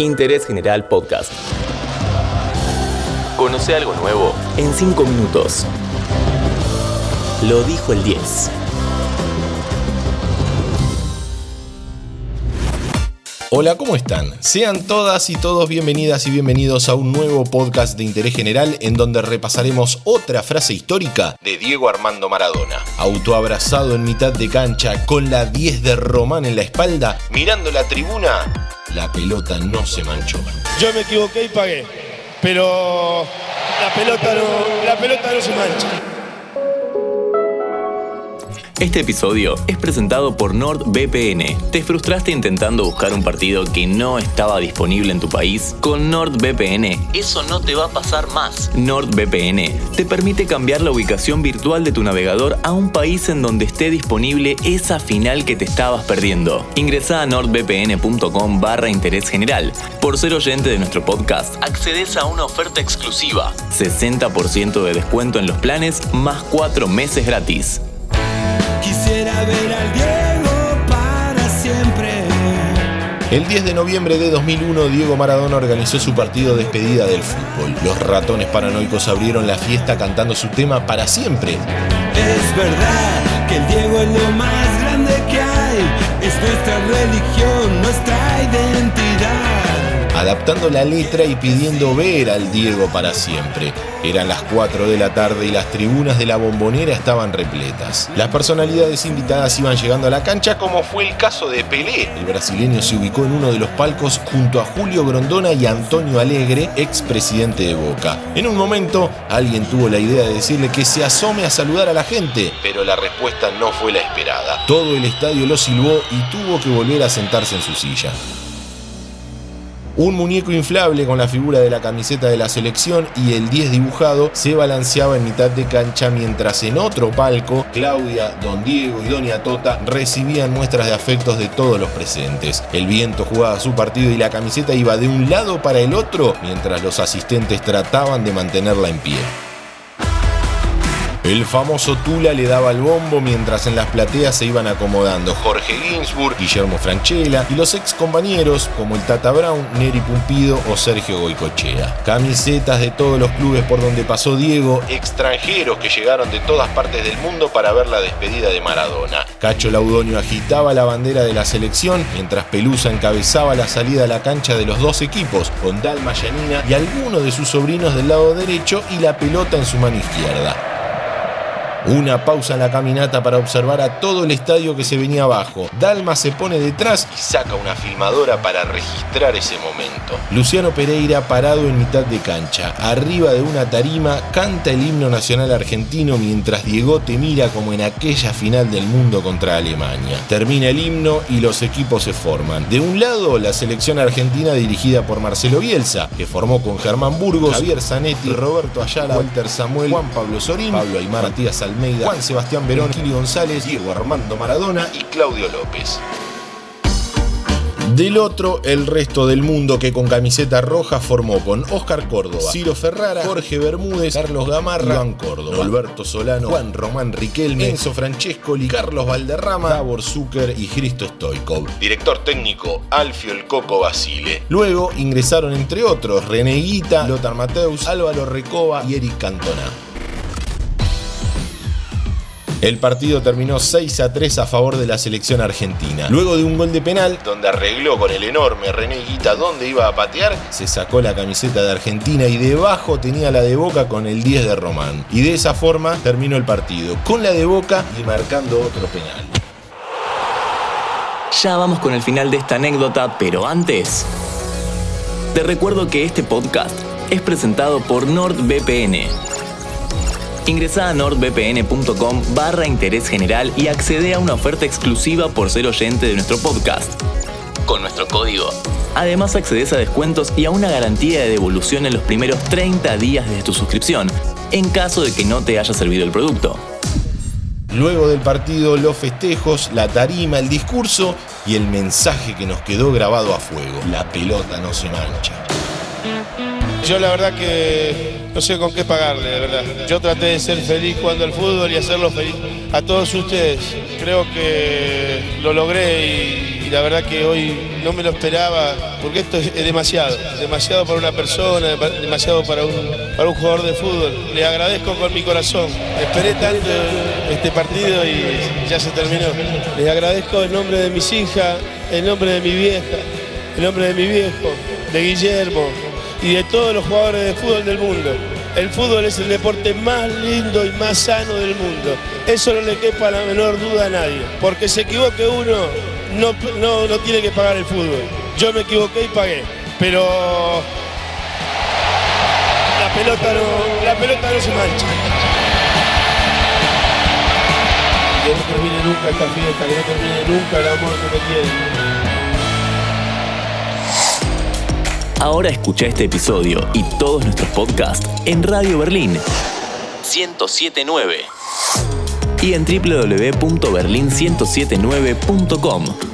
Interés General Podcast. Conoce algo nuevo en 5 minutos. Lo dijo el 10. Hola, ¿cómo están? Sean todas y todos bienvenidas y bienvenidos a un nuevo podcast de interés general en donde repasaremos otra frase histórica de Diego Armando Maradona. Autoabrazado en mitad de cancha, con la 10 de Román en la espalda, mirando la tribuna, la pelota no se manchó. Yo me equivoqué y pagué, pero la pelota no, la pelota no se mancha. Este episodio es presentado por NordVPN. ¿Te frustraste intentando buscar un partido que no estaba disponible en tu país? Con NordVPN eso no te va a pasar más. NordVPN te permite cambiar la ubicación virtual de tu navegador a un país en donde esté disponible esa final que te estabas perdiendo. Ingresa a nordvpn.com barra interés general. Por ser oyente de nuestro podcast, accedes a una oferta exclusiva. 60% de descuento en los planes más 4 meses gratis. Quisiera ver al Diego para siempre. El 10 de noviembre de 2001, Diego Maradona organizó su partido de despedida del fútbol. Los ratones paranoicos abrieron la fiesta cantando su tema para siempre. Es verdad que el Diego es lo más grande que hay. Es nuestra religión, nuestra. Adaptando la letra y pidiendo ver al Diego para siempre. Eran las 4 de la tarde y las tribunas de la bombonera estaban repletas. Las personalidades invitadas iban llegando a la cancha como fue el caso de Pelé. El brasileño se ubicó en uno de los palcos junto a Julio Grondona y Antonio Alegre, expresidente de Boca. En un momento, alguien tuvo la idea de decirle que se asome a saludar a la gente, pero la respuesta no fue la esperada. Todo el estadio lo silbó y tuvo que volver a sentarse en su silla. Un muñeco inflable con la figura de la camiseta de la selección y el 10 dibujado se balanceaba en mitad de cancha mientras en otro palco Claudia, Don Diego y Doña Tota recibían muestras de afectos de todos los presentes. El viento jugaba su partido y la camiseta iba de un lado para el otro mientras los asistentes trataban de mantenerla en pie. El famoso Tula le daba el bombo mientras en las plateas se iban acomodando Jorge Ginsburg, Guillermo Franchella y los ex compañeros como el Tata Brown, Neri Pumpido o Sergio Goicochea. Camisetas de todos los clubes por donde pasó Diego, extranjeros que llegaron de todas partes del mundo para ver la despedida de Maradona. Cacho Laudonio agitaba la bandera de la selección mientras Pelusa encabezaba la salida a la cancha de los dos equipos con Dalma Yanina y algunos de sus sobrinos del lado derecho y la pelota en su mano izquierda. Una pausa en la caminata para observar a todo el estadio que se venía abajo. Dalma se pone detrás y saca una filmadora para registrar ese momento. Luciano Pereira parado en mitad de cancha, arriba de una tarima, canta el himno nacional argentino mientras Diego te mira como en aquella final del mundo contra Alemania. Termina el himno y los equipos se forman. De un lado, la selección argentina dirigida por Marcelo Bielsa, que formó con Germán Burgos, Javier Zanetti, Roberto Ayala, Walter Samuel, Juan Pablo Sorín, Pablo Aymar, Matías Almeida, Juan Sebastián Verón, Kili González, Diego Armando Maradona y Claudio López. Del otro, el resto del mundo que con camiseta roja formó con Oscar Córdoba, Ciro Ferrara, Jorge Bermúdez, Carlos Gamarra, Juan Córdoba, Alberto Solano, Juan Román Riquelme, Enzo Francescoli, Carlos Valderrama, Davor Zucker y Cristo Stoikov. Director técnico Alfio El Coco Basile. Luego ingresaron entre otros René Guita, Lothar Mateus, Álvaro Recoba y Eric Cantona. El partido terminó 6 a 3 a favor de la selección argentina. Luego de un gol de penal, donde arregló con el enorme René Guita dónde iba a patear, se sacó la camiseta de Argentina y debajo tenía la de Boca con el 10 de Román. Y de esa forma terminó el partido, con la de Boca y marcando otro penal. Ya vamos con el final de esta anécdota, pero antes... Te recuerdo que este podcast es presentado por NordVPN. Ingresa a nordvpn.com barra interés general y accede a una oferta exclusiva por ser oyente de nuestro podcast. Con nuestro código. Además accedes a descuentos y a una garantía de devolución en los primeros 30 días de tu suscripción, en caso de que no te haya servido el producto. Luego del partido, los festejos, la tarima, el discurso y el mensaje que nos quedó grabado a fuego. La pelota no se mancha. Yo la verdad que no sé con qué pagarle, de verdad. Yo traté de ser feliz jugando al fútbol y hacerlo feliz a todos ustedes. Creo que lo logré y, la verdad que hoy no me lo esperaba, porque esto es, demasiado, demasiado para una persona, demasiado para un, para un jugador de fútbol. Le agradezco con mi corazón. Esperé tanto este partido y ya se terminó. Les agradezco en nombre de mis hijas, en nombre de mi vieja, en nombre de mi viejo, de Guillermo y de todos los jugadores de fútbol del mundo. El fútbol es el deporte más lindo y más sano del mundo. Eso no le quepa la menor duda a nadie. Porque se equivoque uno, no, no, no tiene que pagar el fútbol. Yo me equivoqué y pagué. Pero la pelota no, la pelota no se mancha. Que no termine nunca esta fiesta, que no termine nunca el amor que me tienen. Ahora escucha este episodio y todos nuestros podcasts en Radio Berlín 1079 y en www.berlin1079.com.